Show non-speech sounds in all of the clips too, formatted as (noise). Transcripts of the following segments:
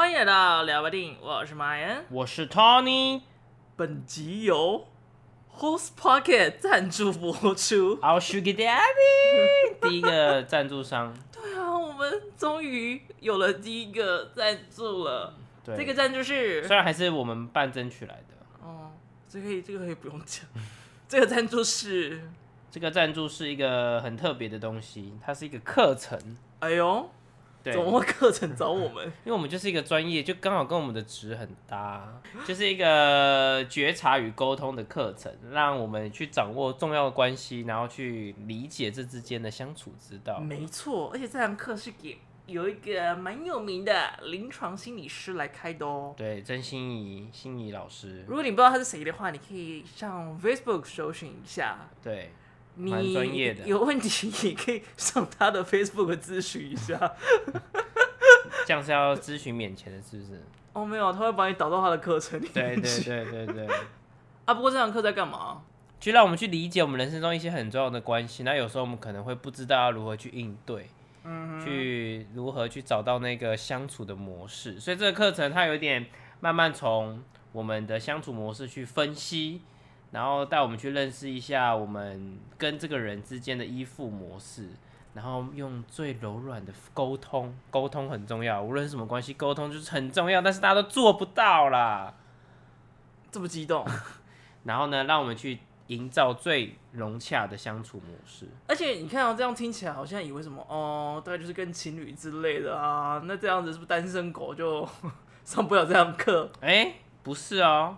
欢迎来到聊吧电影，我是 Ryan，我是 Tony。本集由 Host Pocket 赞助播出。Our Sugar Daddy，(laughs) 第一个赞助商。对啊，我们终于有了第一个赞助了。对，这个赞助是虽然还是我们半争取来的。哦，这个可以，这个可以不用讲。(laughs) 这个赞助是，这个赞助是一个很特别的东西，它是一个课程。哎呦。对，怎么会课程找我们？(laughs) 因为我们就是一个专业，就刚好跟我们的职很搭，(laughs) 就是一个觉察与沟通的课程，让我们去掌握重要的关系，然后去理解这之间的相处之道。没错，而且这堂课是给有一个蛮有名的临床心理师来开的哦。对，曾心怡心怡老师。如果你不知道他是谁的话，你可以上 Facebook 搜寻一下。对。蛮专业的，有问题也可以上他的 Facebook 咨询一下。(laughs) 这样是要咨询免钱的，是不是？哦，没有，他会把你导到他的课程里面。对对对对对。(laughs) 啊，不过这堂课在干嘛？就让我们去理解我们人生中一些很重要的关系。那有时候我们可能会不知道要如何去应对，嗯，去如何去找到那个相处的模式。所以这个课程它有点慢慢从我们的相处模式去分析。然后带我们去认识一下我们跟这个人之间的依附模式，然后用最柔软的沟通，沟通很重要，无论是什么关系，沟通就是很重要，但是大家都做不到啦，这么激动。(laughs) 然后呢，让我们去营造最融洽的相处模式。而且你看哦这样听起来好像以为什么哦，大概就是跟情侣之类的啊，那这样子是不是单身狗就 (laughs) 上不了这堂课？哎，不是哦，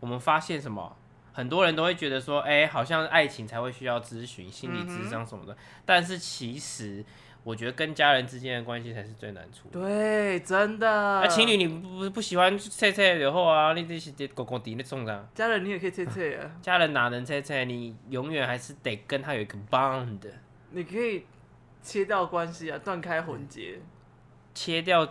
我们发现什么？很多人都会觉得说，哎、欸，好像爱情才会需要咨询、心理咨商什么的。嗯、但是其实，我觉得跟家人之间的关系才是最难处理。对，真的。那、啊、情侣你不不喜欢切切的话啊，你这是得公公底那种的。家人你也可以切切啊。(laughs) 家人哪能切切？你永远还是得跟他有一个 bond。你可以切掉关系啊，断开魂结。切掉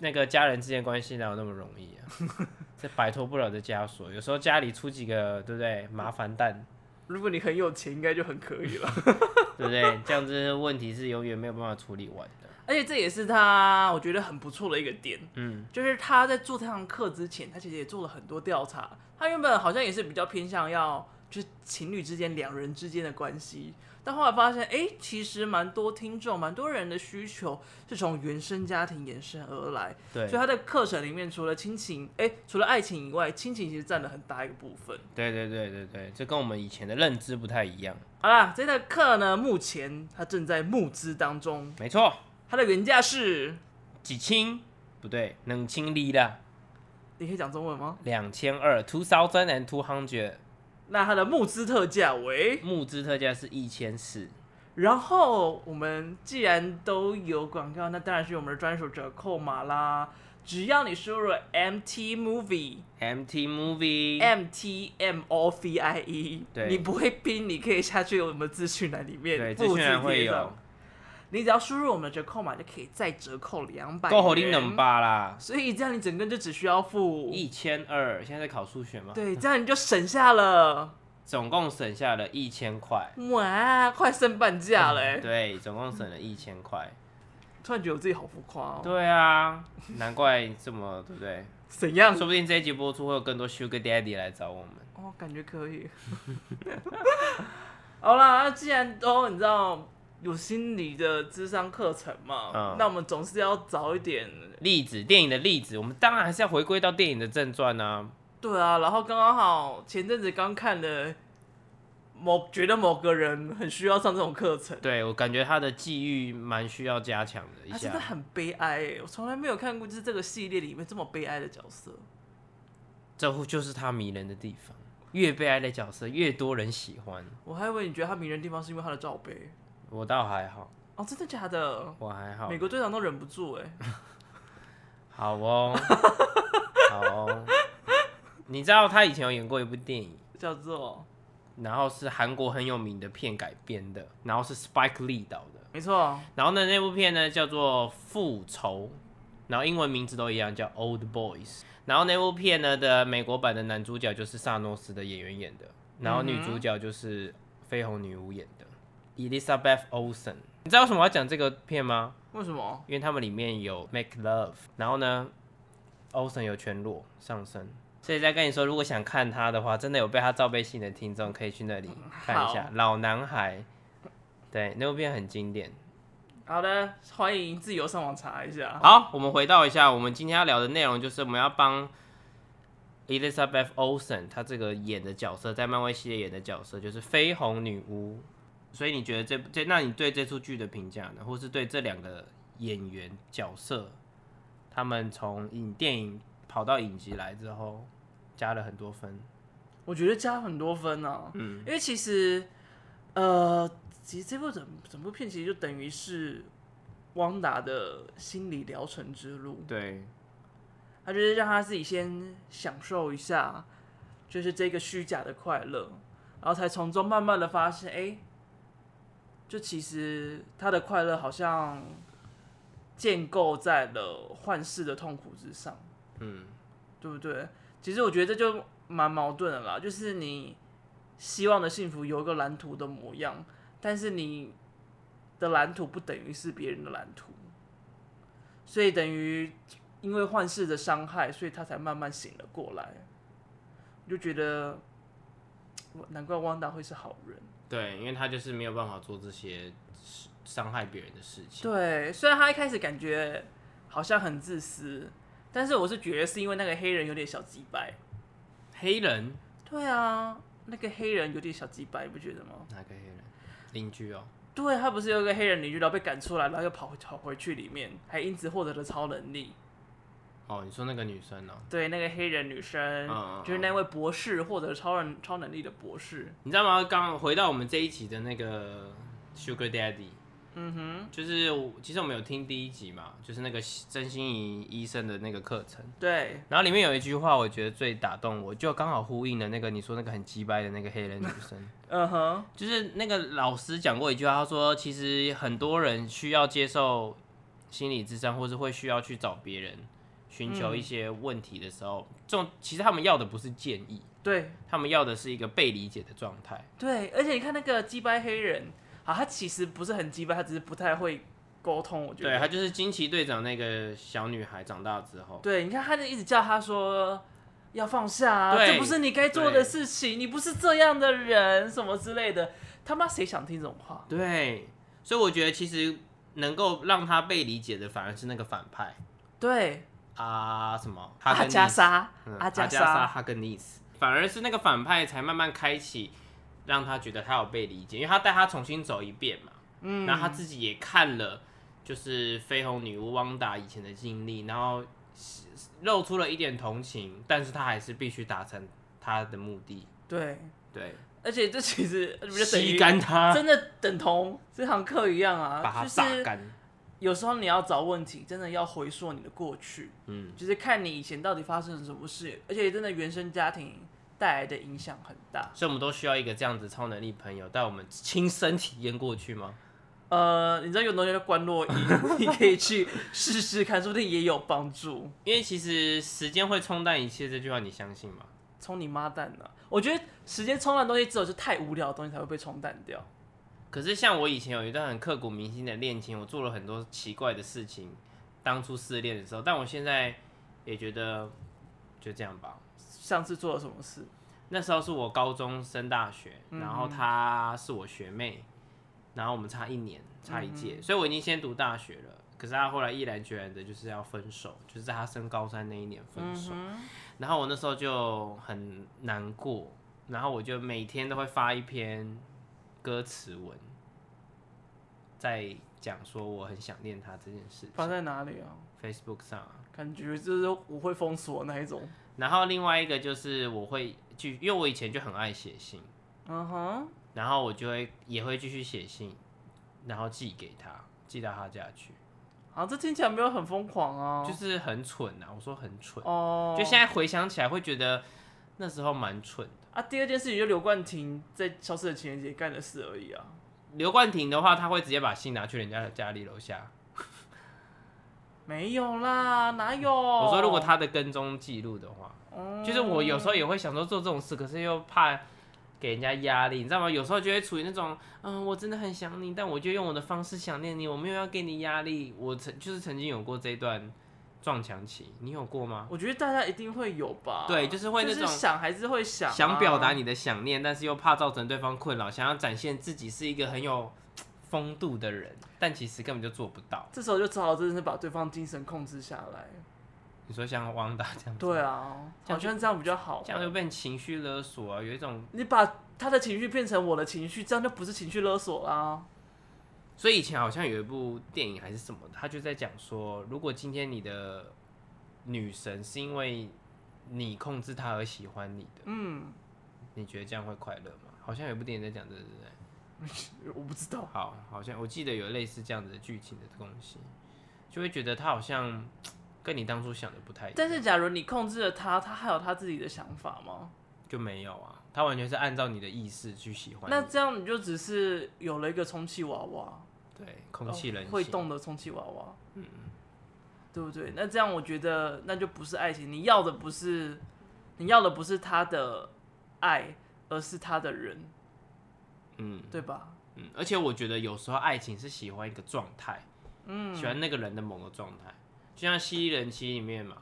那个家人之间关系哪有那么容易啊？(laughs) 这摆脱不了的枷锁，有时候家里出几个，对不对？麻烦蛋。如果你很有钱，应该就很可以了，(laughs) 对不对？这样子问题是永远没有办法处理完的。而且这也是他我觉得很不错的一个点，嗯，就是他在做这堂课之前，他其实也做了很多调查。他原本好像也是比较偏向要，就是情侣之间、两人之间的关系。但后来发现，哎，其实蛮多听众、蛮多人的需求是从原生家庭延伸而来。对，所以他的课程里面除了亲情，哎，除了爱情以外，亲情其实占了很大一个部分。对对对对对，这跟我们以前的认知不太一样。好啦，这堂课呢，目前它正在募资当中。没错，它的原价是几千？不对，两千里啦。你可以讲中文吗？两千二，two thousand and two hundred。那它的募资特价为？募资特价是一千四。然后我们既然都有广告，那当然是我们的专属折扣码啦。只要你输入 MT Movie，MT Movie，M T M O V I E，对，你不会拼，你可以下去我们资讯栏里面，对，资讯栏会有。你只要输入我们的折扣码，就可以再折扣两百。够好拎两把啦！所以这样你整个就只需要付一千二。现在在考数学吗？对，这样你就省下了，总共省下了一千块。哇，快升半价了、嗯！(laughs) 对，总共省了一千块。突然觉得我自己好浮夸哦。对啊，难怪这么对不对？怎样？说不定这一集播出会有更多 Sugar Daddy 来找我们。哦，感觉可以。(laughs) 好啦，那既然都你知道。有心理的智商课程嘛？嗯，那我们总是要找一点例子，电影的例子。我们当然还是要回归到电影的正传啊。对啊，然后刚刚好前阵子刚看了某，觉得某个人很需要上这种课程。对，我感觉他的际遇蛮需要加强的一下。他真的很悲哀诶，我从来没有看过就是这个系列里面这么悲哀的角色。这就是他迷人的地方，越悲哀的角色越多人喜欢。我还以为你觉得他迷人的地方是因为他的罩杯。我倒还好哦，真的假的？我还好。美国队长都忍不住哎。好哦，(laughs) 好哦。你知道他以前有演过一部电影，叫做……然后是韩国很有名的片改编的，然后是 Spike Lee 导的，没错。然后呢，那部片呢叫做《复仇》，然后英文名字都一样，叫 Old Boys。然后那部片呢的美国版的男主角就是萨诺斯的演员演的，然后女主角就是绯红女巫演的。Elizabeth Olsen，你知道为什么我要讲这个片吗？为什么？因为他们里面有 make love，然后呢，Olsen 有全裸上身。所以再跟你说，如果想看他的话，真的有被他罩杯吸引的听众，可以去那里看一下《老男孩》。对，那部片很经典。好的，欢迎自由上网查一下。好，我们回到一下，我们今天要聊的内容就是我们要帮 Elizabeth Olsen 她这个演的角色，在漫威系列演的角色就是绯红女巫。所以你觉得这这，那你对这出剧的评价呢？或是对这两个演员角色，他们从影电影跑到影集来之后？加了很多分，我觉得加很多分呢、啊。嗯，因为其实，呃，其实这部整整部片其实就等于是汪达的心理疗程之路。对，他就是让他自己先享受一下，就是这个虚假的快乐，然后才从中慢慢的发现，哎、欸，就其实他的快乐好像建构在了幻视的痛苦之上。嗯，对不对？其实我觉得这就蛮矛盾的啦，就是你希望的幸福有一个蓝图的模样，但是你的蓝图不等于是别人的蓝图，所以等于因为幻视的伤害，所以他才慢慢醒了过来。我就觉得，难怪汪达会是好人。对，因为他就是没有办法做这些伤害别人的事情。对，虽然他一开始感觉好像很自私。但是我是觉得是因为那个黑人有点小鸡掰，黑人？对啊，那个黑人有点小鸡掰，你不觉得吗？哪个黑人？邻居哦。对，他不是有一个黑人邻居，然后被赶出来，然后又跑跑回去里面，还因此获得了超能力。哦，你说那个女生呢？对，那个黑人女生，就是那位博士获得超人超能力的博士。你知道吗？刚回到我们这一集的那个 Sugar Daddy。嗯哼，就是其实我们有听第一集嘛，就是那个曾心怡医生的那个课程。对，然后里面有一句话，我觉得最打动我，就刚好呼应了那个你说那个很鸡掰的那个黑人女生。(laughs) 嗯哼，就是那个老师讲过一句话，他说其实很多人需要接受心理智商，或是会需要去找别人寻求一些问题的时候，嗯、这种其实他们要的不是建议，对，他们要的是一个被理解的状态。对，而且你看那个鸡掰黑人。啊，他其实不是很机掰，他只是不太会沟通。我觉得，对，他就是惊奇队长那个小女孩长大之后，对，你看，他就一直叫他说要放下啊，这不是你该做的事情，你不是这样的人，什么之类的。他妈谁想听这种话？对，所以我觉得其实能够让他被理解的，反而是那个反派。对啊，什么？阿加莎，阿加莎。哈根尼斯，反而是那个反派才慢慢开启。让他觉得他有被理解，因为他带他重新走一遍嘛，嗯，然后他自己也看了，就是绯红女巫汪达以前的经历，然后露出了一点同情，但是他还是必须达成他的目的。对。对，而且这其实吸干他，真的等同这堂课一样啊，把他榨干。就是有时候你要找问题，真的要回溯你的过去，嗯，就是看你以前到底发生了什么事，而且真的原生家庭。带来的影响很大，所以我们都需要一个这样子超能力朋友带我们亲身体验过去吗？呃，你知道有东西叫观落阴，你可以去试试看，说不定也有帮助。因为其实时间会冲淡一切这句话，你相信吗？冲你妈蛋呢！我觉得时间冲淡东西，只有是太无聊的东西才会被冲淡掉。可是像我以前有一段很刻骨铭心的恋情，我做了很多奇怪的事情，当初失恋的时候，但我现在也觉得就这样吧。上次做了什么事？那时候是我高中升大学，然后她是我学妹，然后我们差一年，差一届，所以我已经先读大学了。可是她后来毅然决然的就是要分手，就是在她升高三那一年分手。然后我那时候就很难过，然后我就每天都会发一篇歌词文，在讲说我很想念他这件事。发在哪里啊？Facebook 上啊。感觉就是我会封锁那一种。然后另外一个就是我会去，因为我以前就很爱写信，嗯哼，然后我就会也会继续写信，然后寄给他，寄到他家去。啊，这听起来没有很疯狂啊，就是很蠢啊！我说很蠢哦，就现在回想起来会觉得那时候蛮蠢的啊。第二件事情就刘冠廷在消失的情人节干的事而已啊。刘冠廷的话，他会直接把信拿去人家的家里楼下。(laughs) 没有啦，哪有？我说如果他的跟踪记录的话，嗯，就是我有时候也会想说做这种事，可是又怕给人家压力，你知道吗？有时候就会处于那种，嗯，我真的很想你，但我就用我的方式想念你，我没有要给你压力。我曾就是曾经有过这段撞墙期，你有过吗？我觉得大家一定会有吧。对，就是会那种想还是会想，想表达你的想念，但是又怕造成对方困扰，想要展现自己是一个很有风度的人，但其实根本就做不到。这时候就只好真的是把对方精神控制下来。你说像汪达这样子？对啊，好像这样比较好。这样就变情绪勒索啊，有一种你把他的情绪变成我的情绪，这样就不是情绪勒索啦。所以以前好像有一部电影还是什么，他就在讲说，如果今天你的女神是因为你控制她而喜欢你的，嗯，你觉得这样会快乐吗？好像有一部电影在讲这个，对不对？(laughs) 我不知道。好，好像我记得有类似这样子的剧情的东西，就会觉得他好像跟你当初想的不太一样。但是假如你控制了他，他还有他自己的想法吗？就没有啊，他完全是按照你的意识去喜欢。那这样你就只是有了一个充气娃娃。对，空气人、哦、会动的充气娃娃，嗯，对不对？那这样我觉得那就不是爱情，你要的不是你要的不是他的爱，而是他的人，嗯，对吧？嗯，而且我觉得有时候爱情是喜欢一个状态，嗯，喜欢那个人的某个状态，就像《蜥蜴人妻》里面嘛，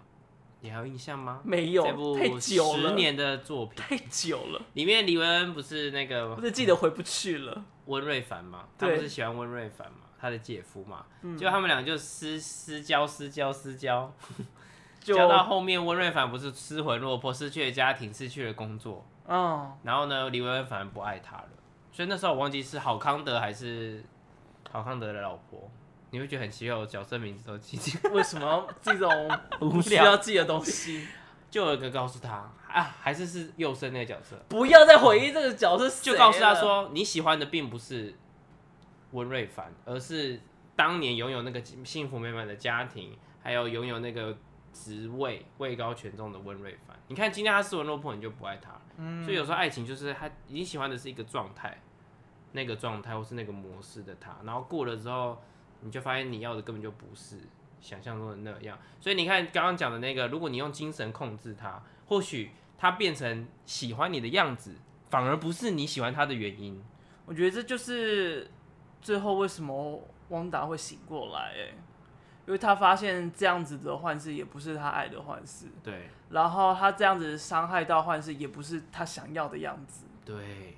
你还有印象吗？没有，这部十年的作品。太久了，里面李文恩不是那个，不是记得回不去了。温瑞凡嘛，他不是喜欢温瑞凡嘛，他的姐夫嘛，就他们俩就私私交私交私交，(laughs) 交到后面温瑞凡不是失魂落魄，失去了家庭，失去了工作，然后呢，李维恩反而不爱他了，所以那时候我忘记是郝康德还是郝康德的老婆，你会觉得很奇怪，我角色名字都记记，为什么这种 (laughs) 无需要记的东西？就有一个告诉他啊，还是是幼生那个角色，不要再回忆这个角色。就告诉他说，你喜欢的并不是温瑞凡，而是当年拥有那个幸福美满的家庭，还有拥有那个职位位高权重的温瑞凡。你看今天他失魂落魄，你就不爱他。嗯，所以有时候爱情就是他，你喜欢的是一个状态，那个状态或是那个模式的他，然后过了之后，你就发现你要的根本就不是。想象中的那样，所以你看刚刚讲的那个，如果你用精神控制他，或许他变成喜欢你的样子，反而不是你喜欢他的原因。我觉得这就是最后为什么汪达会醒过来，哎，因为他发现这样子的幻视也不是他爱的幻视，对。然后他这样子伤害到幻视也不是他想要的样子，对。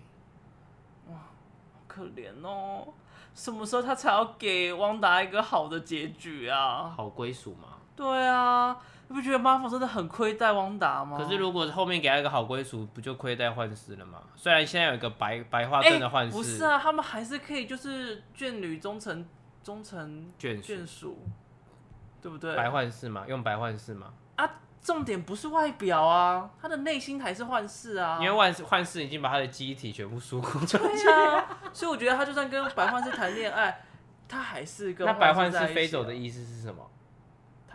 哇，好可怜哦。什么时候他才要给汪达一个好的结局啊？好归属吗？对啊，你不觉得 Marvel 真的很亏待汪达吗？可是如果后面给他一个好归属，不就亏待幻视了吗？虽然现在有一个白白化症的幻视，不是啊，他们还是可以就是眷侣终成终成眷眷属，对不对？白幻视嘛？用白幻视嘛？啊。重点不是外表啊，他的内心还是幻视啊。因为幻幻视已经把他的记忆体全部输出出去啊，所以我觉得他就算跟白幻视谈恋爱，他还是跟。那白幻视飞走的意思是什么？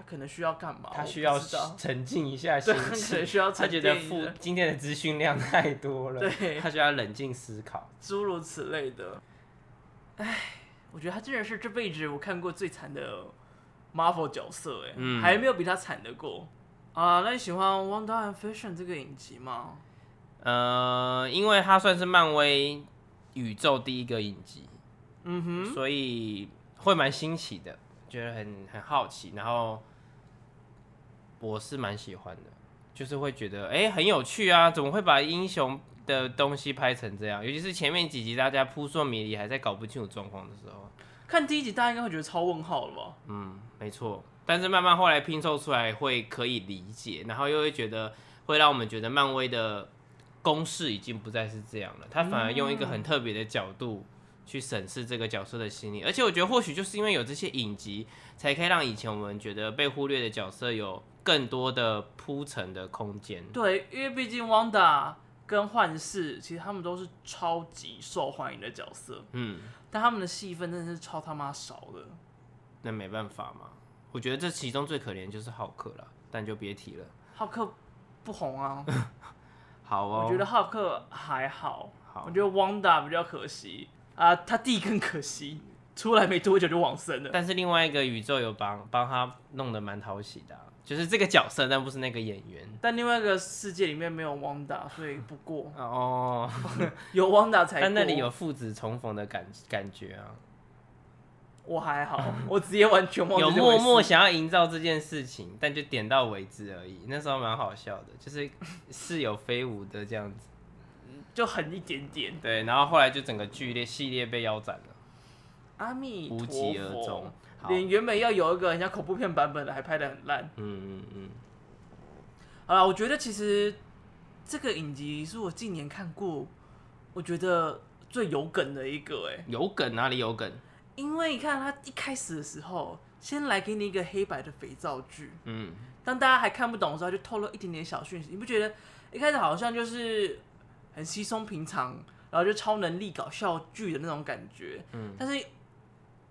他可能需要干嘛？他 (laughs) 需要沉静一下心情，需要他觉得负今天的资讯量太多了，对，他需要冷静思考，诸如此类的。哎，我觉得他真的是这辈子我看过最惨的 Marvel 角色，哎，嗯，还没有比他惨的过。啊，那你喜欢《Wanda and Vision》这个影集吗？呃，因为它算是漫威宇宙第一个影集，嗯哼，所以会蛮新奇的，觉得很很好奇，然后我是蛮喜欢的，就是会觉得哎、欸、很有趣啊，怎么会把英雄的东西拍成这样？尤其是前面几集大家扑朔迷离，还在搞不清楚状况的时候，看第一集大家应该会觉得超问号了吧？嗯，没错。但是慢慢后来拼凑出来会可以理解，然后又会觉得会让我们觉得漫威的公式已经不再是这样了，他反而用一个很特别的角度去审视这个角色的心理，而且我觉得或许就是因为有这些影集，才可以让以前我们觉得被忽略的角色有更多的铺陈的空间。对，因为毕竟汪达跟幻视其实他们都是超级受欢迎的角色，嗯，但他们的戏份真的是超他妈少的，那没办法嘛。我觉得这其中最可怜就是浩克了，但就别提了。浩克不红啊。(laughs) 好哦。我觉得浩克还好。好。我觉得汪达比较可惜啊，他弟更可惜，出来没多久就往生了。但是另外一个宇宙有帮帮他弄得蛮讨喜的，就是这个角色，但不是那个演员。但另外一个世界里面没有汪达，所以不过。哦。(laughs) 有汪达才过。但那里有父子重逢的感感觉啊。我还好，我直接完全忘记。有默默想要营造这件事情，但就点到为止而已。那时候蛮好笑的，就是似有非无的这样子，就很一点点。对，然后后来就整个剧列系列被腰斩了。阿弥陀佛，无疾而终。连原本要有一个人家恐怖片版本的，还拍的很烂。嗯嗯嗯。好了，我觉得其实这个影集是我近年看过，我觉得最有梗的一个。哎，有梗哪里有梗？因为你看他一开始的时候，先来给你一个黑白的肥皂剧，嗯，当大家还看不懂的时候，就透露一点点小讯息。你不觉得一开始好像就是很稀松平常，然后就超能力搞笑剧的那种感觉，嗯，但是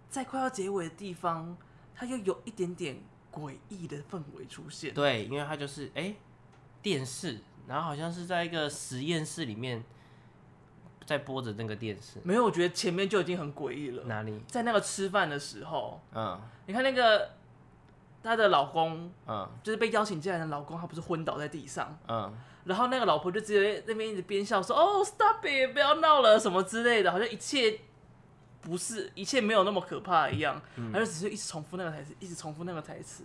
在快要结尾的地方，它又有一点点诡异的氛围出现。对，因为它就是哎、欸、电视，然后好像是在一个实验室里面。在播着那个电视，没有，我觉得前面就已经很诡异了。哪里？在那个吃饭的时候，嗯，你看那个她的老公，嗯，就是被邀请进来的老公，他不是昏倒在地上，嗯，然后那个老婆就直接那边一直边笑说：“哦，stop it，不要闹了，什么之类的，好像一切不是，一切没有那么可怕一样。”嗯，他就只是一直重复那个台词，一直重复那个台词。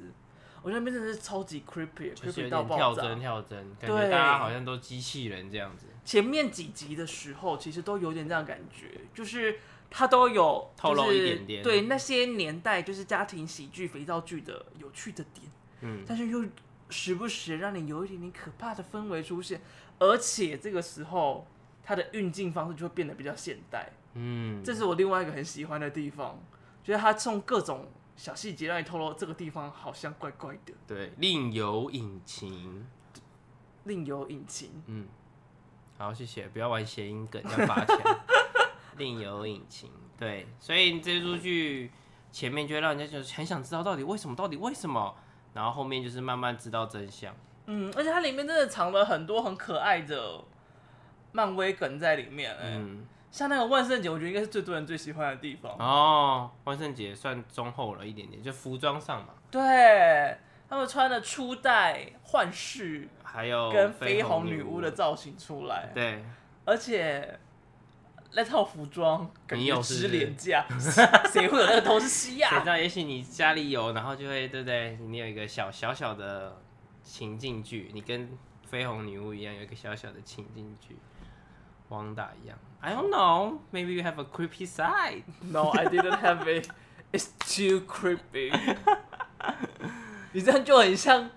我觉得那边真的是超级 creepy，creepy 到爆炸，跳帧跳帧，感觉大家好像都机器人这样子。前面几集的时候，其实都有点这样感觉，就是他都有透露一点点，对那些年代就是家庭喜剧、肥皂剧的有趣的点，嗯，但是又时不时让你有一点点可怕的氛围出现，而且这个时候它的运镜方式就会变得比较现代，嗯，这是我另外一个很喜欢的地方，觉得他从各种。小细节让你透露这个地方好像怪怪的。对，另有隐情，另有隐情。嗯，好，谢谢，不要玩谐音梗，要罚钱。(laughs) 另有隐情，对，所以这出剧前面就会让人家就很想知道到底为什么，到底为什么，然后后面就是慢慢知道真相。嗯，而且它里面真的藏了很多很可爱的漫威梗在里面，欸。嗯。像那个万圣节，我觉得应该是最多人最喜欢的地方哦。万圣节算中后了一点点，就服装上嘛。对，他们穿的初代幻视，还有跟绯红女巫的造型出来。对，而且那套服装你有是廉价，(laughs) 谁会有那个东西呀？谁知道？也许你家里有，然后就会对不对？你有一个小小小的情境剧，你跟绯红女巫一样，有一个小小的情境剧。汪达一样，I don't know. Maybe you have a creepy side. No, I didn't have it. It's too creepy. (laughs) 你这样就很像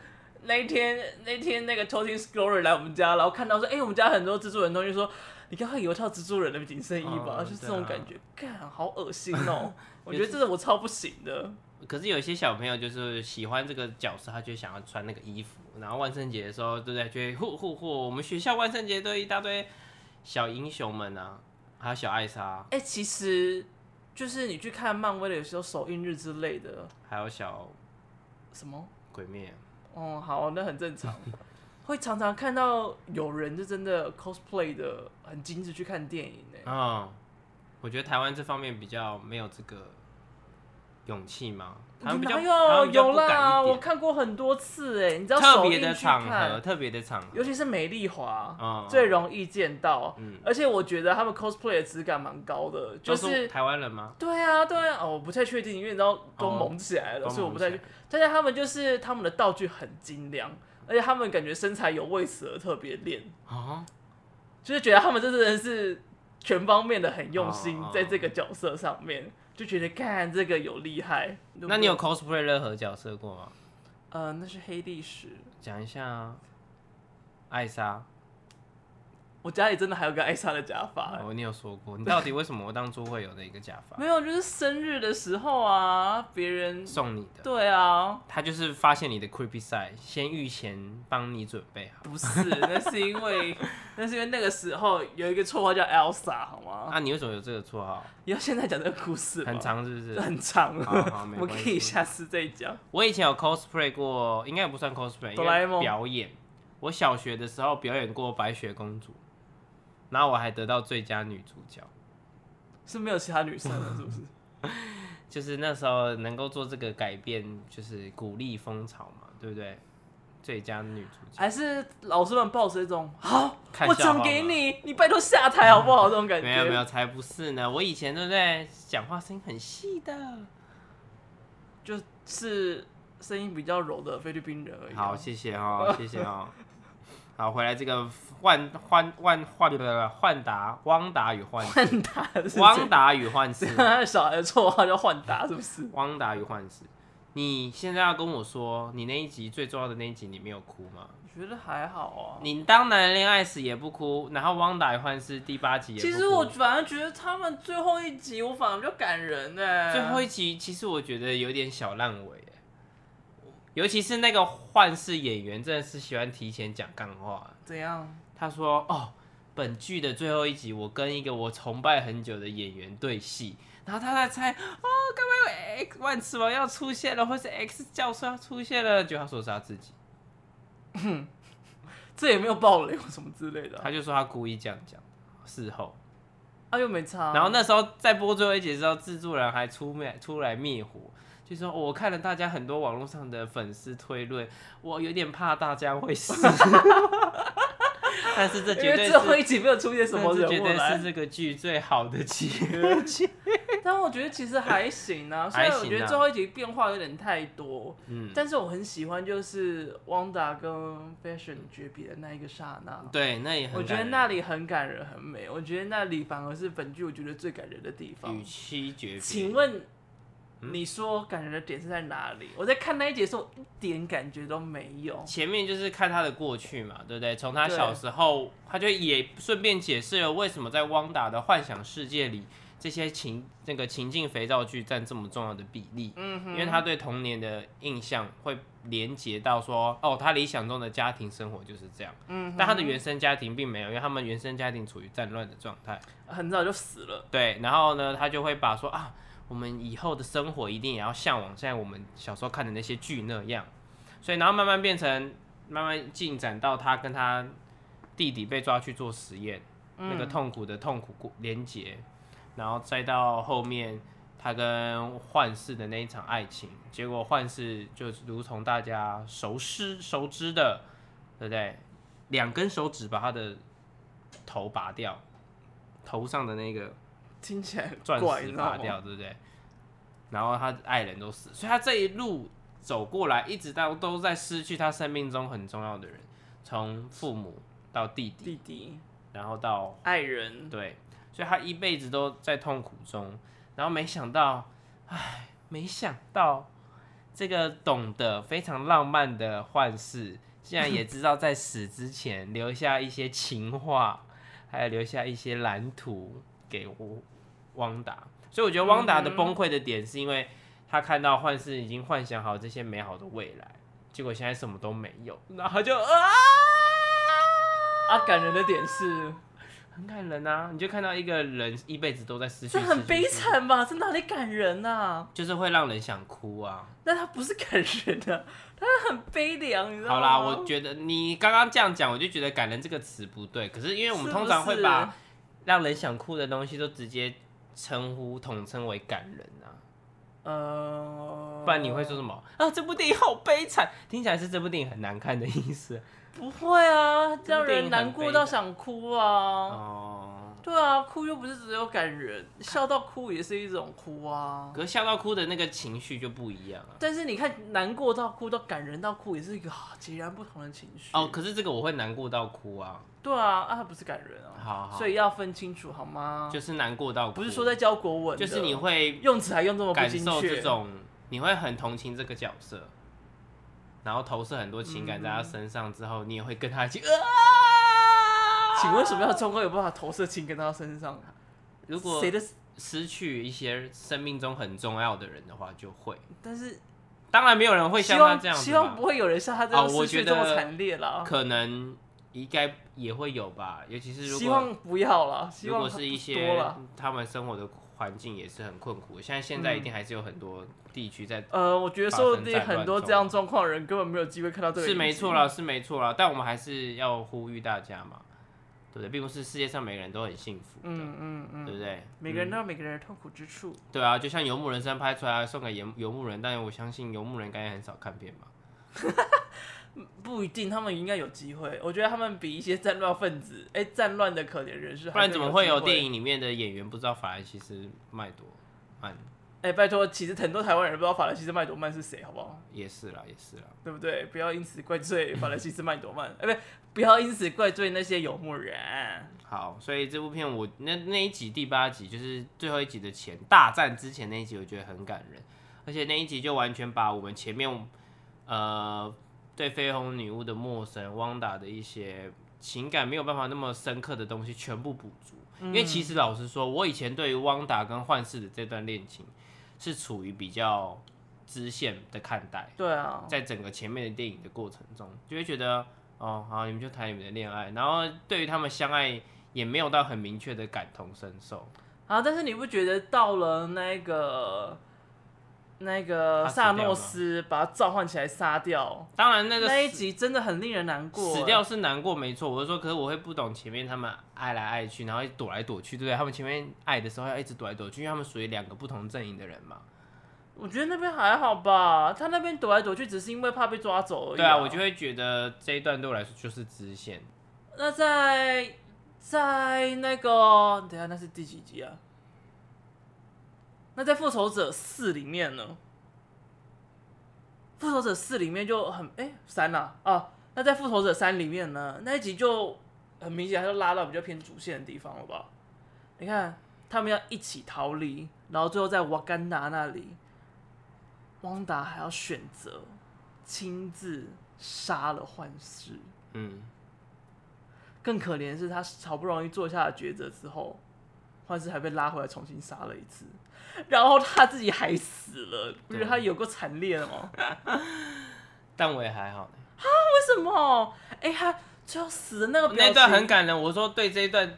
那天那天那个 Toting Story 来我们家，然后看到说，哎、欸，我们家很多蜘蛛人东西，说你刚刚有一套蜘蛛人的紧身衣吧？哦、就是这种感觉，干、啊，好恶心 (laughs) 哦！我觉得这是我超不行的。可是有一些小朋友就是喜欢这个角色，他就想要穿那个衣服，然后万圣节的时候，对不对？就会呼呼呼，我们学校万圣节都一大堆。小英雄们啊，还有小艾莎。哎、欸，其实就是你去看漫威的，有时候首映日之类的，还有小什么鬼灭。哦，好，那很正常。会常常看到有人就真的 cosplay 的很精致去看电影呢。嗯，我觉得台湾这方面比较没有这个。勇气吗？他们比较，有有啦，我看过很多次哎，你知道特别的场合，特别的场合，尤其是美丽华，嗯，最容易见到，嗯，而且我觉得他们 cosplay 的质感蛮高的，就是台湾人吗？对啊，对啊，哦，我不太确定，因为你知道都蒙起来了，所以我不太确定。但是他们就是他们的道具很精良，而且他们感觉身材有为此而特别练啊，就是觉得他们这人是全方面的很用心在这个角色上面。就觉得看这个有厉害。那你有 cosplay 任何角色过吗？呃，那是黑历史。讲一下啊，艾莎。我家里真的还有个艾莎的假发。哦，你有说过，你到底为什么我当初会有那个假发？没有，就是生日的时候啊，别人送你的。对啊，他就是发现你的 creepy side，先预先帮你准备好。不是，(laughs) 那是因为那是因为那个时候有一个绰号叫 Elsa，好吗？啊，你为什么有这个绰号？你要现在讲这个故事很长，是不是？很长。好，好，没关系。我可以下次再讲。我以前有 cosplay 过，应该也不算 cosplay，哆啦 A 梦表演。我小学的时候表演过白雪公主。然后我还得到最佳女主角，是没有其他女生了，是不是？(laughs) 就是那时候能够做这个改变，就是鼓励风潮嘛，对不对？最佳女主角还是老师们抱着一种好，我奖给你，你拜托下台好不好？这种感觉 (laughs) 没有没有，才不是呢！我以前对不对？讲话声音很细的，就是声音比较柔的菲律宾人而已。好，谢谢哦，谢谢哦。(laughs) 好，回来这个幻幻幻幻的幻达汪达与幻幻达，汪达与幻视，(laughs) 小孩的绰号叫幻达，是不是？汪达与幻视，你现在要跟我说，你那一集最重要的那一集，你没有哭吗？我觉得还好啊。你当男人恋爱时也不哭，然后汪达与幻视第八集也不哭。其实我反而觉得他们最后一集，我反而比较感人呢。最后一集其实我觉得有点小烂尾。尤其是那个幻视演员，真的是喜欢提前讲干话。怎样？他说：“哦，本剧的最后一集，我跟一个我崇拜很久的演员对戏，然后他在猜，哦，该不会 X 万磁王要出现了，或是 X 教授要出现了？就他说是他自己，(laughs) 这也没有暴雷或什么之类的。他就说他故意这样讲，事后，啊又没差。然后那时候在播最后一集的时候，制作人还出面出来灭火。”就说我看了大家很多网络上的粉丝推论，我有点怕大家会死。(laughs) 但是这绝对是最后一集没有出现什么人物，绝对是这个剧最好的结局。(laughs) (laughs) 但我觉得其实还行啊，虽然我觉得最后一集变化有点太多，嗯，但是我很喜欢就是汪达跟 Fashion 诀别的那一个刹那，对，那也很，我觉得那里很感人，很美。我觉得那里反而是本剧我觉得最感人的地方。与其诀别，请问。你说感人的点是在哪里？我在看那一集的时候一点感觉都没有。前面就是看他的过去嘛，对不对？从他小时候，他就也顺便解释了为什么在汪达的幻想世界里，这些情那个情境肥皂剧占这么重要的比例。嗯哼。因为他对童年的印象会连接到说，哦，他理想中的家庭生活就是这样。嗯。但他的原生家庭并没有，因为他们原生家庭处于战乱的状态，很早就死了。对。然后呢，他就会把说啊。我们以后的生活一定也要向往像我们小时候看的那些剧那样，所以然后慢慢变成，慢慢进展到他跟他弟弟被抓去做实验，那个痛苦的痛苦过连结，然后再到后面他跟幻视的那一场爱情，结果幻视就如同大家熟知熟知的，对不对？两根手指把他的头拔掉，头上的那个。听起来钻石拔掉，对不对？然后他爱人都死，所以他这一路走过来，一直到都在失去他生命中很重要的人，从父母到弟弟，弟弟，然后到爱人，对，所以他一辈子都在痛苦中。然后没想到，唉，没想到这个懂得非常浪漫的幻视，竟然也知道在死之前留下一些情话，还有留下一些蓝图。给汪达，所以我觉得汪达的崩溃的点是因为他看到幻视已经幻想好这些美好的未来，结果现在什么都没有，然后就啊啊！感人的点是很感人啊，你就看到一个人一辈子都在失去，这很悲惨吧？这哪里感人啊？就是会让人想哭啊。但他不是感人的，他很悲凉，你知道吗？好啦，我觉得你刚刚这样讲，我就觉得感人这个词不对。可是因为我们通常会把让人想哭的东西都直接称呼统称为感人啊，呃，不然你会说什么啊？这部电影好悲惨，听起来是这部电影很难看的意思。不会啊，让人难过到想哭啊。哦。对啊，哭又不是只有感人，笑到哭也是一种哭啊。可是笑到哭的那个情绪就不一样啊。但是你看，难过到哭到感人到哭，也是一个截然不同的情绪。哦，可是这个我会难过到哭啊。对啊，啊，它不是感人啊。好，好，所以要分清楚好吗？就是难过到哭，不是说在教国文，就是你会用词还用这么不精确。感受这种，你会很同情这个角色，然后投射很多情感在他身上之后，嗯、你也会跟他一起啊。请问为什么要中哥有办法投射情跟他身上？如果谁的失去一些生命中很重要的人的话，就会。但是，当然没有人会像他这样子。希望不会有人像他这样失去这么惨烈了。可能应该也会有吧，尤其是如果希望不要了。如果是一些他们生活的环境也是很困苦，现在现在一定还是有很多地区在。呃，我觉得说不定很多这样状况的人根本没有机会看到这个。是没错了，是没错了，但我们还是要呼吁大家嘛。对不对？并不是世界上每个人都很幸福的，嗯嗯嗯，对不对？每个人都有每个人的痛苦之处。对啊，就像《游牧人生》拍出来送给游游牧人，但我相信游牧人应该也很少看片吧？(laughs) 不一定，他们应该有机会。我觉得他们比一些战乱分子，哎，战乱的可怜人士，不然怎么会有电影里面的演员不知道法兰西斯麦多曼哎、欸，拜托，其实很多台湾人不知道法兰西斯麦朵曼是谁，好不好？也是啦，也是啦，对不对？不要因此怪罪法兰西斯麦朵曼，哎、欸，不，不要因此怪罪那些游牧人。好，所以这部片我那那一集第八集就是最后一集的前大战之前那一集，我觉得很感人，而且那一集就完全把我们前面呃对绯红女巫的陌生、汪达的一些情感没有办法那么深刻的东西全部补足。嗯、因为其实老实说，我以前对于汪达跟幻视的这段恋情。是处于比较支线的看待，对啊，在整个前面的电影的过程中，就会觉得哦，好，你们就谈你们的恋爱，然后对于他们相爱也没有到很明确的感同身受。啊，但是你不觉得到了那个那个萨诺斯把他召唤起来杀掉？当然，那个那一集真的很令人难过。死掉是难过，没错。我是说，可是我会不懂前面他们爱来爱去，然后躲来躲去，对不对？他们前面爱的时候要一直躲来躲去，因为他们属于两个不同阵营的人嘛。我觉得那边还好吧，他那边躲来躲去只是因为怕被抓走而已。对啊，我就会觉得这一段对我来说就是支线。那在在那个，等下那是第几集啊？那在《复仇者四》里面呢？《复仇者四》里面就很哎三呐啊，那在《复仇者三》里面呢？那一集就很明显，他就拉到比较偏主线的地方了吧？你看他们要一起逃离，然后最后在瓦干达那里，汪达还要选择亲自杀了幻视。嗯，更可怜的是他好不容易做下了抉择之后，幻视还被拉回来重新杀了一次。然后他自己还死了，不是他有过惨烈的吗？(laughs) 但我也还好呢。啊？为什么？哎，他最后死的那个那段很感人。我说对这一段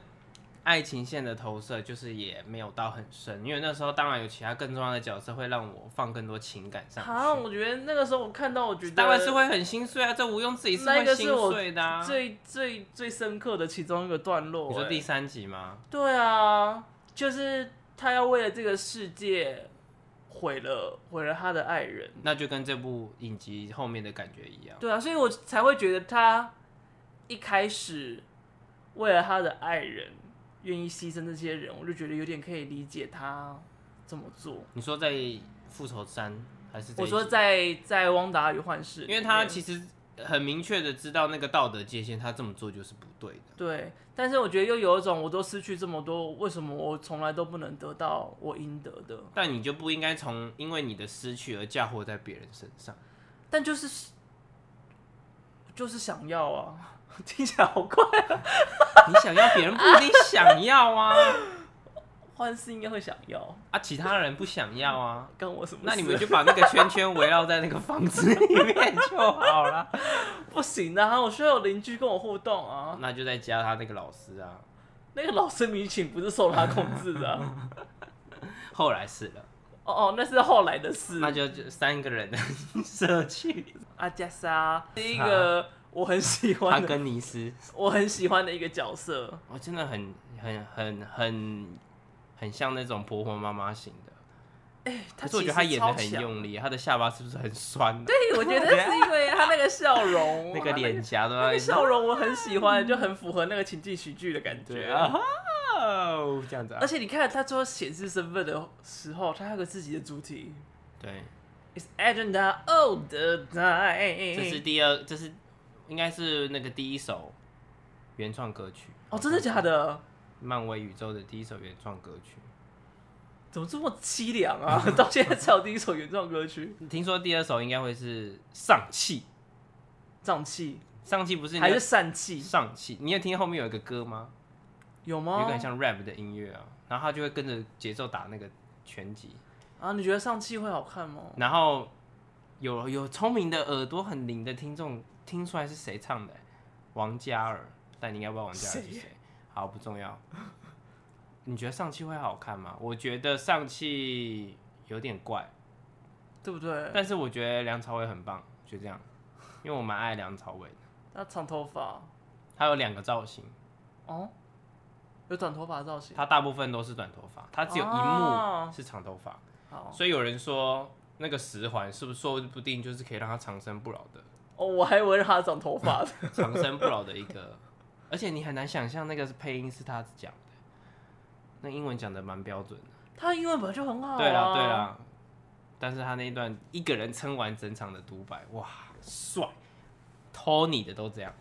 爱情线的投射，就是也没有到很深，因为那时候当然有其他更重要的角色会让我放更多情感上去。啊，我觉得那个时候我看到，我觉得当然是会很心碎啊。这吴庸置疑是会心碎的啊。最最最深刻的其中一个段落。你说第三集吗？对啊，就是。他要为了这个世界毁了毁了他的爱人，那就跟这部影集后面的感觉一样。对啊，所以我才会觉得他一开始为了他的爱人愿意牺牲这些人，我就觉得有点可以理解他这么做。你说在复仇三还是？我说在在汪达与幻视，因为他其实。很明确的知道那个道德界限，他这么做就是不对的。对，但是我觉得又有一种，我都失去这么多，为什么我从来都不能得到我应得的？但你就不应该从因为你的失去而嫁祸在别人身上。但就是就是想要啊，(laughs) 听起来好怪啊！(laughs) 你想要，别人不一定想要啊。(laughs) 幻视应该会想要啊，其他人不想要啊，跟我什么事？那你们就把那个圈圈围绕在那个房子里面就好了。不行啊，我需要有邻居跟我互动啊。那就再加他那个老师啊。那个老师明显不是受他控制的啊。(laughs) 后来是了。哦哦，那是后来的事。那就就三个人的 (laughs) 社区。阿加莎，第一个我很喜欢。他跟尼斯，我很喜欢的一个角色。我真的很很很很。很像那种婆婆妈妈型的，哎、欸，可是我觉得他演的很用力，他的下巴是不是很酸？(laughs) 对，我觉得是因为他那个笑容，那个脸颊的那个笑容，我很喜欢，(laughs) 就很符合那个情景喜剧的感觉啊。哦，这样子啊。而且你看他最后显示身份的时候，他还有个自己的主题，对，It's agenda all the time。这是第二，这是应该是那个第一首原创歌曲。哦，真的假的？漫威宇宙的第一首原创歌曲，怎么这么凄凉啊？(laughs) 到现在才有第一首原创歌曲。听说第二首应该会是丧气，丧气，丧气不是还是散气？丧气，你有听后面有一个歌吗？有吗？有个很像 rap 的音乐啊，然后他就会跟着节奏打那个拳击啊。你觉得丧气会好看吗？然后有有聪明的耳朵很灵的听众听出来是谁唱的？王嘉尔，但你应该不知道王嘉尔是谁。好，不重要。你觉得上气会好看吗？我觉得上气有点怪，对不对？但是我觉得梁朝伟很棒，就这样，因为我蛮爱梁朝伟的。他长头发，他有两个造型。哦，有短头发造型。他大部分都是短头发，他只有一幕是长头发。哦，所以有人说那个十环是不是说不定就是可以让他长生不老的？哦，我还以为让他长头发的，长生不老的一个。而且你很难想象那个是配音是他讲的，那英文讲的蛮标准的。他英文本来就很好啊。对啦对啦，但是他那一段一个人撑完整场的独白，哇，帅！Tony 的都这样。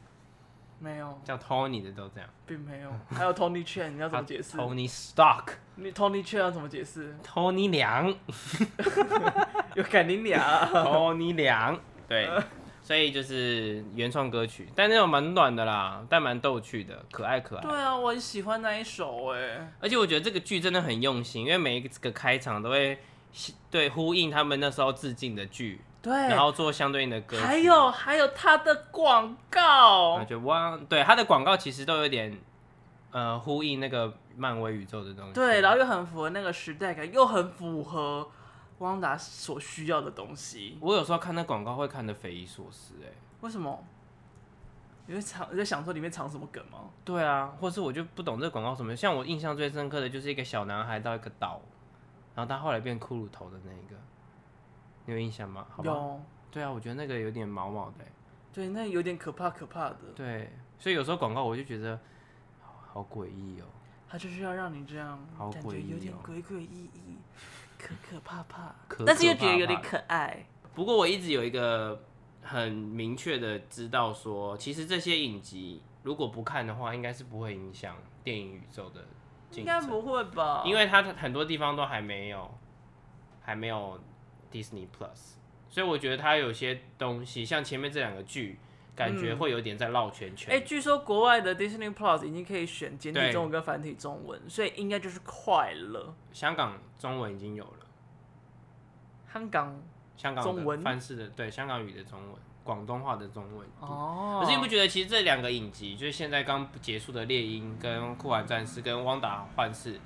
没有叫 Tony 的都这样，并没有。还有 Tony Chan，你要怎么解释？Tony Stark，你 Tony Chan 要怎么解释？Tony 梁，(laughs) 有改名梁。Tony 梁，对，(laughs) 所以就是原创歌曲，但那种蛮短的啦，但蛮逗趣的，可爱可爱。对啊，我很喜欢那一首哎，而且我觉得这个剧真的很用心，因为每一个开场都会对呼应他们那时候致敬的剧。对，然后做相对应的歌曲，还有还有他的广告，我觉得哇，对他的广告其实都有点呃呼应那个漫威宇宙的东西，对，然后又很符合那个时代感，又很符合汪达所需要的东西。我有时候看那广告会看得匪夷所思，哎，为什么？你会藏你在想说里面藏什么梗吗？对啊，或是我就不懂这个广告什么，像我印象最深刻的就是一个小男孩到一个岛，然后他后来变骷髅头的那一个。你有印象吗？好有。对啊，我觉得那个有点毛毛的。对，那有点可怕可怕的。对，所以有时候广告我就觉得好诡异哦。他就是要让你这样，好诡异哦，感觉有点诡诡异异，可可怕怕，可可怕怕，但是又觉得有点可爱。不过我一直有一个很明确的知道说，其实这些影集如果不看的话，应该是不会影响电影宇宙的。应该不会吧？因为它很多地方都还没有，还没有。Disney Plus，所以我觉得它有些东西，像前面这两个剧，感觉会有点在绕圈圈。哎、嗯欸，据说国外的 Disney Plus 已经可以选简体中文跟繁体中文，所以应该就是快了。香港中文已经有了，香港香港中文翻式的对香港语的中文，广东话的中文。哦，可是你不觉得其实这两个影集，就是现在刚结束的《猎鹰》跟《酷玩战士》跟《汪达幻视》，《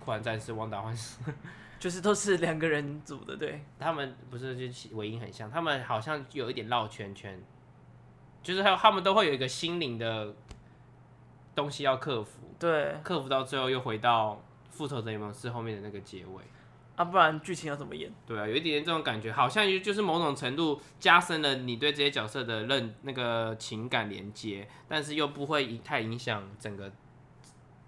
酷玩战士》《汪达幻视》。(laughs) (laughs) 就是都是两个人组的，对，他们不是就尾音很像，他们好像有一点绕圈圈，就是还有他们都会有一个心灵的东西要克服，对，克服到最后又回到复仇者联盟四后面的那个结尾，啊，不然剧情要怎么演？对啊，有一点点这种感觉，好像就是某种程度加深了你对这些角色的认那个情感连接，但是又不会太影响整个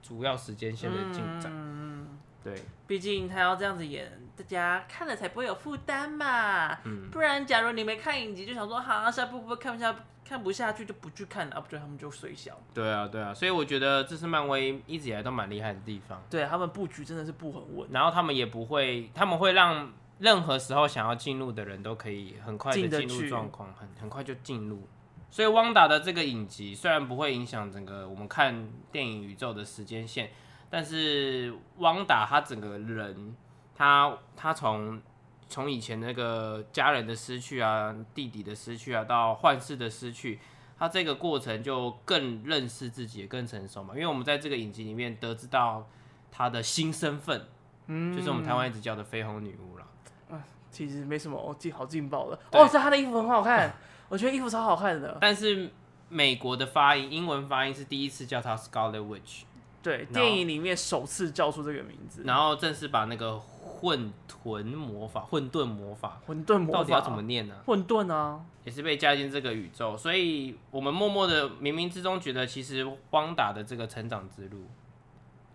主要时间线的进展。嗯对，毕竟他要这样子演，大家看了才不会有负担嘛。嗯，不然假如你没看影集，就想说哈，下部不看不下，看不下去就不去看了，啊，不对，他们就衰小。对啊，对啊，所以我觉得这是漫威一直以来都蛮厉害的地方。对，他们布局真的是不很稳，然后他们也不会，他们会让任何时候想要进入的人都可以很快的进入状况，很很快就进入。所以汪达的这个影集虽然不会影响整个我们看电影宇宙的时间线。但是汪达他整个人，他他从从以前那个家人的失去啊，弟弟的失去啊，到幻视的失去，他这个过程就更认识自己，更成熟嘛。因为我们在这个影集里面得知到他的新身份，嗯，就是我们台湾一直叫的绯红女巫了。啊，其实没什么，我劲好劲爆了。哦，是他的衣服很好看，我觉得衣服超好看的。但是美国的发音，英文发音是第一次叫他 Scarlet Witch。对，电影里面首次叫出这个名字，然后正式把那个混沌魔法、混沌魔法、混沌魔法到底要怎么念呢？混沌啊，也是被加进这个宇宙，所以我们默默的、冥冥之中觉得，其实汪达的这个成长之路，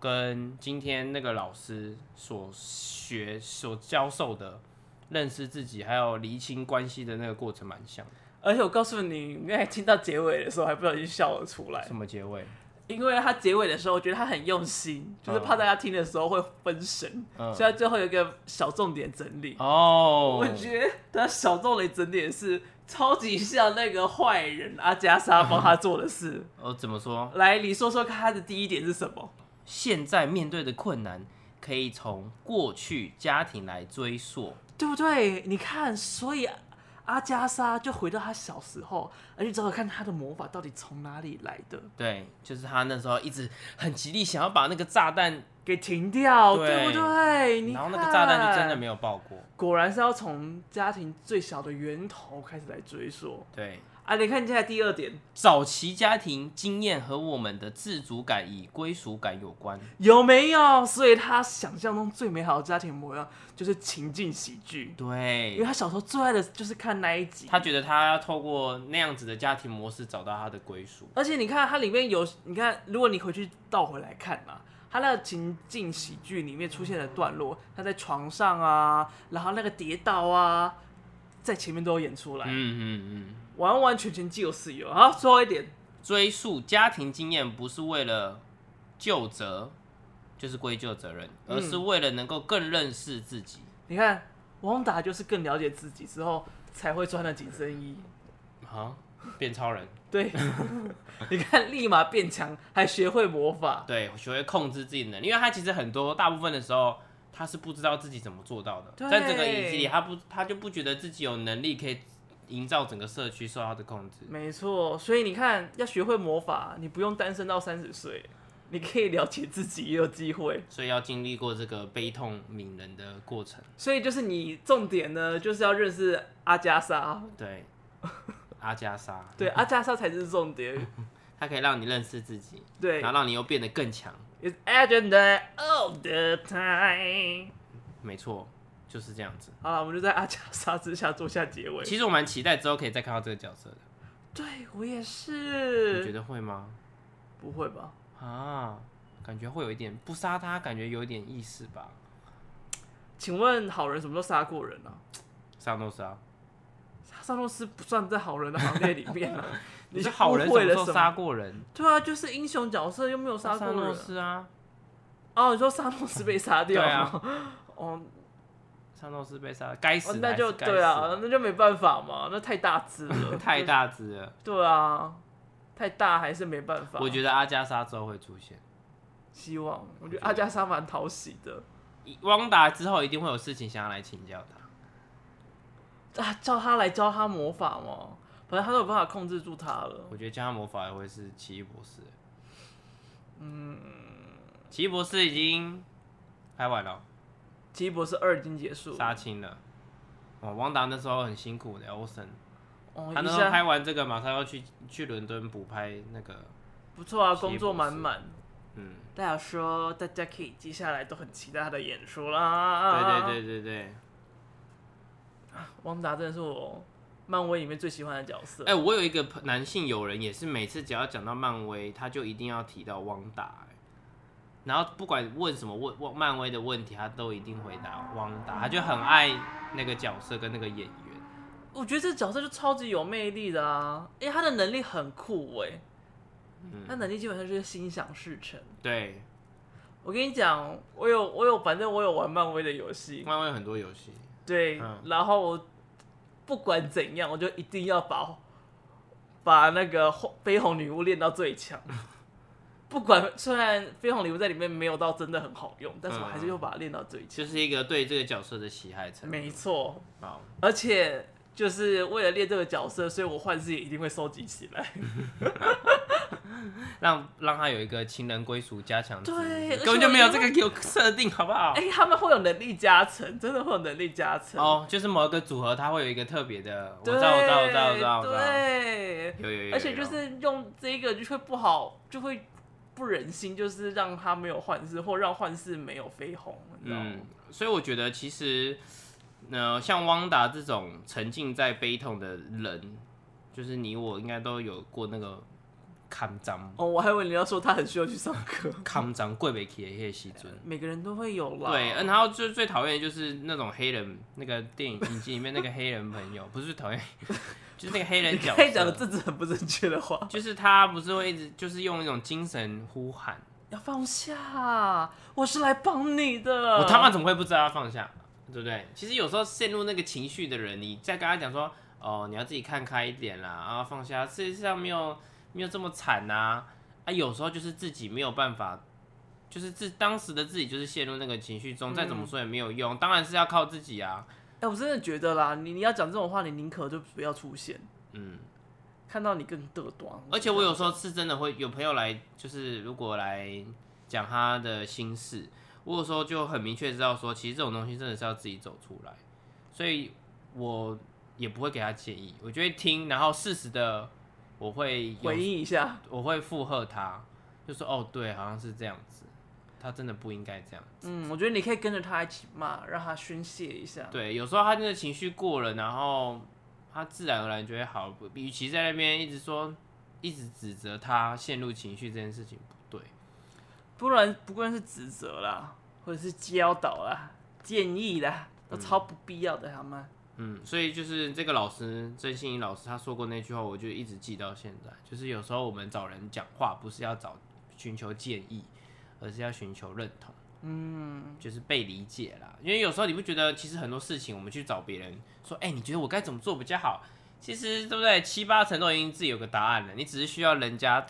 跟今天那个老师所学、所教授的认识自己，还有厘清关系的那个过程蛮像。而且我告诉你，你刚才听到结尾的时候，还不小心笑了出来。什么结尾？因为他结尾的时候，我觉得他很用心，就是怕大家听的时候会分神，嗯、所以他最后有一个小重点整理。哦，我觉得他小重点整理是超级像那个坏人阿加莎帮他做的事。(laughs) 哦，怎么说？来，你说说看，他的第一点是什么？现在面对的困难可以从过去家庭来追溯，对不对？你看，所以。阿加莎就回到她小时候，而且找找看她的魔法到底从哪里来的。对，就是她那时候一直很极力想要把那个炸弹给停掉，对，对不对？然后那个炸弹就真的没有爆过。果然是要从家庭最小的源头开始来追溯。对，啊，你看接下来第二点，早期家庭经验和我们的自主感与归属感有关，有没有？所以他想象中最美好的家庭模样就是情境喜剧。对，因为他小时候最爱的就是看那一集，他觉得他要透过那样子的家庭模式找到他的归属。而且你看，它里面有，你看，如果你回去倒回来看嘛，他那个情境喜剧里面出现的段落，他在床上啊，然后那个跌倒啊，在前面都有演出来。嗯嗯嗯。完完全全就是有。好，最后一点，追溯家庭经验不是为了就责，就是归咎责任，而是为了能够更认识自己。嗯、你看，汪达就是更了解自己之后才会穿的紧身衣，啊，变超人。(laughs) 对，(laughs) 你看，立马变强，还学会魔法。对，学会控制自己的能力，因为他其实很多大部分的时候，他是不知道自己怎么做到的。在这个影集里，他不，他就不觉得自己有能力可以。营造整个社区受他的控制，没错。所以你看，要学会魔法，你不用单身到三十岁，(laughs) 你可以了解自己，也有机会。所以要经历过这个悲痛悯人的过程。所以就是你重点呢，就是要认识阿加莎。对，阿加莎。对，阿加莎才是重点。(laughs) 它可以让你认识自己，对，然后让你又变得更强。It's agenda all the time。没错。就是这样子。好了，我们就在阿加莎之下做下结尾。其实我蛮期待之后可以再看到这个角色的。对，我也是。你觉得会吗？不会吧？啊，感觉会有一点不杀他，感觉有一点意思吧？请问好人什么时候杀过人啊？萨诺斯啊。萨诺斯不算在好人的行列里面啊。(laughs) 你是好人什么时候杀过人？对啊，就是英雄角色又没有杀过人。萨诺斯啊。哦，你说萨诺斯被杀掉了？啊。(laughs) 哦。萨诺斯被杀，该死，那就对啊，那就没办法嘛，那太大只了，(laughs) 太大只了。对啊，太大还是没办法。我觉得阿加莎之后会出现，希望。我觉得阿加莎蛮讨喜的。汪达之后一定会有事情想要来请教他，啊，叫他来教他魔法嘛，反正他都有办法控制住他了。我觉得教他魔法也会是奇异博士。嗯，奇异博士已经拍完了。奇异博士二已经结束，杀青了。哦，王达那时候很辛苦的，欧森。哦，他那时候拍完这个，马上要去去伦敦补拍那个。不错啊，工作满满。嗯。大家说，大家可以接下来都很期待他的演出啦。对对对对对。汪达真的是我漫威里面最喜欢的角色。哎、欸，我有一个男性友人，也是每次只要讲到漫威，他就一定要提到汪达。然后不管问什么问问漫威的问题，他都一定回答汪达，他就很爱那个角色跟那个演员。我觉得这个角色就超级有魅力的啊，因为他的能力很酷哎，嗯、他能力基本上就是心想事成。对，我跟你讲，我有我有，反正我有玩漫威的游戏，漫威有很多游戏。对，嗯、然后我不管怎样，我就一定要把把那个绯红女巫练到最强。(laughs) 不管虽然绯红礼物在里面没有到真的很好用，但是我还是又把它练到最强。就是一个对这个角色的喜爱程度。没错。好。而且就是为了练这个角色，所以我幻视也一定会收集起来，(laughs) 让让他有一个情人归属加强。对，根本就没有这个给我设定，好不好？哎、欸，他们会有能力加成，真的会有能力加成。哦，就是某一个组合，它会有一个特别的。我知道，我知道，我知道，我知道，我知。对。有有有。而且就是用这个就会不好，就会。不忍心，就是让他没有幻视，或让幻视没有绯红，你知道吗？嗯，所以我觉得其实，呃，像汪达这种沉浸在悲痛的人，就是你我应该都有过那个。康张哦，我还以为你要说他很需要去上课。康张贵北起的那些时阵，每个人都会有啦。对，嗯，然后最最讨厌的就是那种黑人，那个电影影集里面那个黑人朋友，不是最讨厌，(laughs) 就是那个黑人角色。可以讲的字字很不正确的话，就是他不是会一直就是用一种精神呼喊，要放下，我是来帮你的。我他妈怎么会不知道要放下，对不对？其实有时候陷入那个情绪的人，你再跟他讲说，哦，你要自己看开一点啦，然后放下，世界上没有。没有这么惨呐，啊，啊，有时候就是自己没有办法，就是自当时的自己就是陷入那个情绪中，再怎么说也没有用，当然是要靠自己啊。哎，欸，我真的觉得啦，你你要讲这种话，你宁可就不要出现，嗯，看到你更嘚短。而且我有时候是真的会有朋友来，就是如果来讲他的心事，我有时候就很明确知道说，其实这种东西真的是要自己走出来，所以我也不会给他建议，我就会听，然后适时的我会回应一下，我会附和他，就说哦，对，好像是这样子，他真的不应该这样子。嗯，我觉得你可以跟着他一起骂，让他宣泄一下。对，有时候他真的情绪过了，然后他自然而然就会好。与其在那边一直说，一直指责他陷入情绪这件事情不对，不然不管是指责啦，或者是教导啦、建议啦，都超不必要的，好吗？嗯，所以就是这个老师曾心怡老师他说过那句话，我就一直记到现在。就是有时候我们找人讲话，不是要找寻求建议，而是要寻求认同。嗯，就是被理解啦。因为有时候你不觉得，其实很多事情我们去找别人说，哎、欸，你觉得我该怎么做比较好？其实对不对？七八成都已经自己有个答案了，你只是需要人家。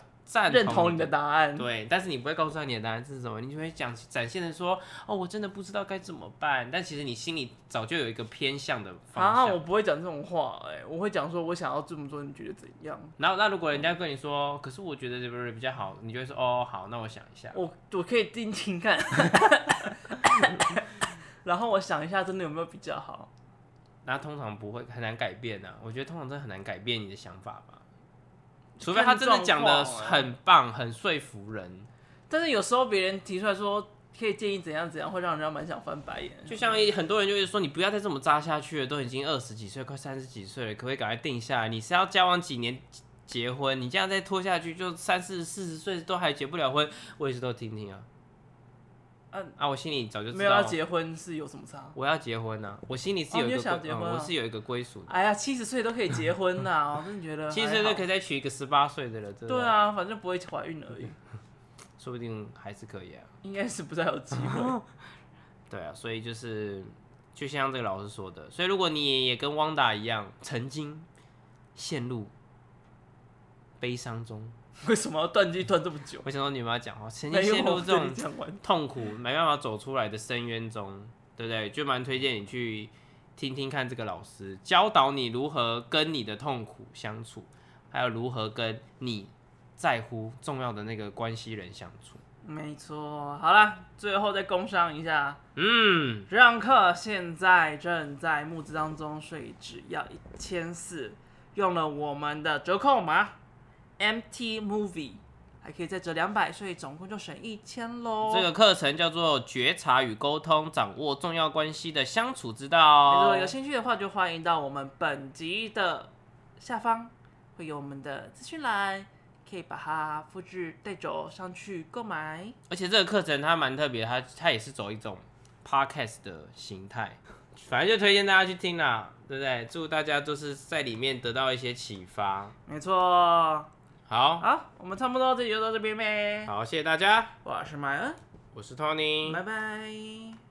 认同你的答案，对，但是你不会告诉他你的答案是什么，你就会讲展现的说，哦，我真的不知道该怎么办，但其实你心里早就有一个偏向的方向。啊，我不会讲这种话，哎，我会讲说，我想要这么做，你觉得怎样？然后，那如果人家跟你说，可是我觉得这边比较好，你就会说，哦，好，那我想一下。我我可以听听看，(laughs) 然后我想一下，真的有没有比较好？那通常不会很难改变呢、啊，我觉得通常真的很难改变你的想法吧。除非他真的讲的很棒，很说服人，但是有时候别人提出来说可以建议怎样怎样，会让人家蛮想翻白眼。就像很多人就会说，你不要再这么扎下去了，都已经二十几岁，快三十几岁了，可不可以赶快定下来？你是要交往几年结婚？你这样再拖下去，就三四四十岁都还结不了婚，我也是都听听啊。啊，啊我心里早就知道没有要结婚是有什么差？我要结婚呐、啊，我心里是有一个、哦想结婚啊嗯，我是有一个归属。哎呀，七十岁都可以结婚呐，(laughs) 我真的觉得七十岁都可以再娶一个十八岁的了，对啊，反正不会怀孕而已，(laughs) 说不定还是可以啊。应该是不太有机会。(laughs) 对啊，所以就是就像这个老师说的，所以如果你也跟汪达一样，曾经陷入悲伤中。(laughs) 为什么要断句断这么久？我想说你们要讲话，曾经陷入这种痛苦，没办法走出来的深渊中，对不对？就蛮推荐你去听听看这个老师教导你如何跟你的痛苦相处，还有如何跟你在乎重要的那个关系人相处。没错，好了，最后再工商一下，嗯，这堂课现在正在募资当中，所以只要一千四，用了我们的折扣码。MT Movie 还可以再折两百，所以总共就省一千喽。这个课程叫做觉察与沟通，掌握重要关系的相处之道。如果有兴趣的话，就欢迎到我们本集的下方会有我们的资讯栏，可以把它复制带走上去购买。而且这个课程它蛮特别，它它也是走一种 Podcast 的形态，反正就推荐大家去听啦，对不对？祝大家就是在里面得到一些启发。没错。好，好，我们差不多这集就到这边呗。好，谢谢大家。我是麦恩，我是 Tony，拜拜。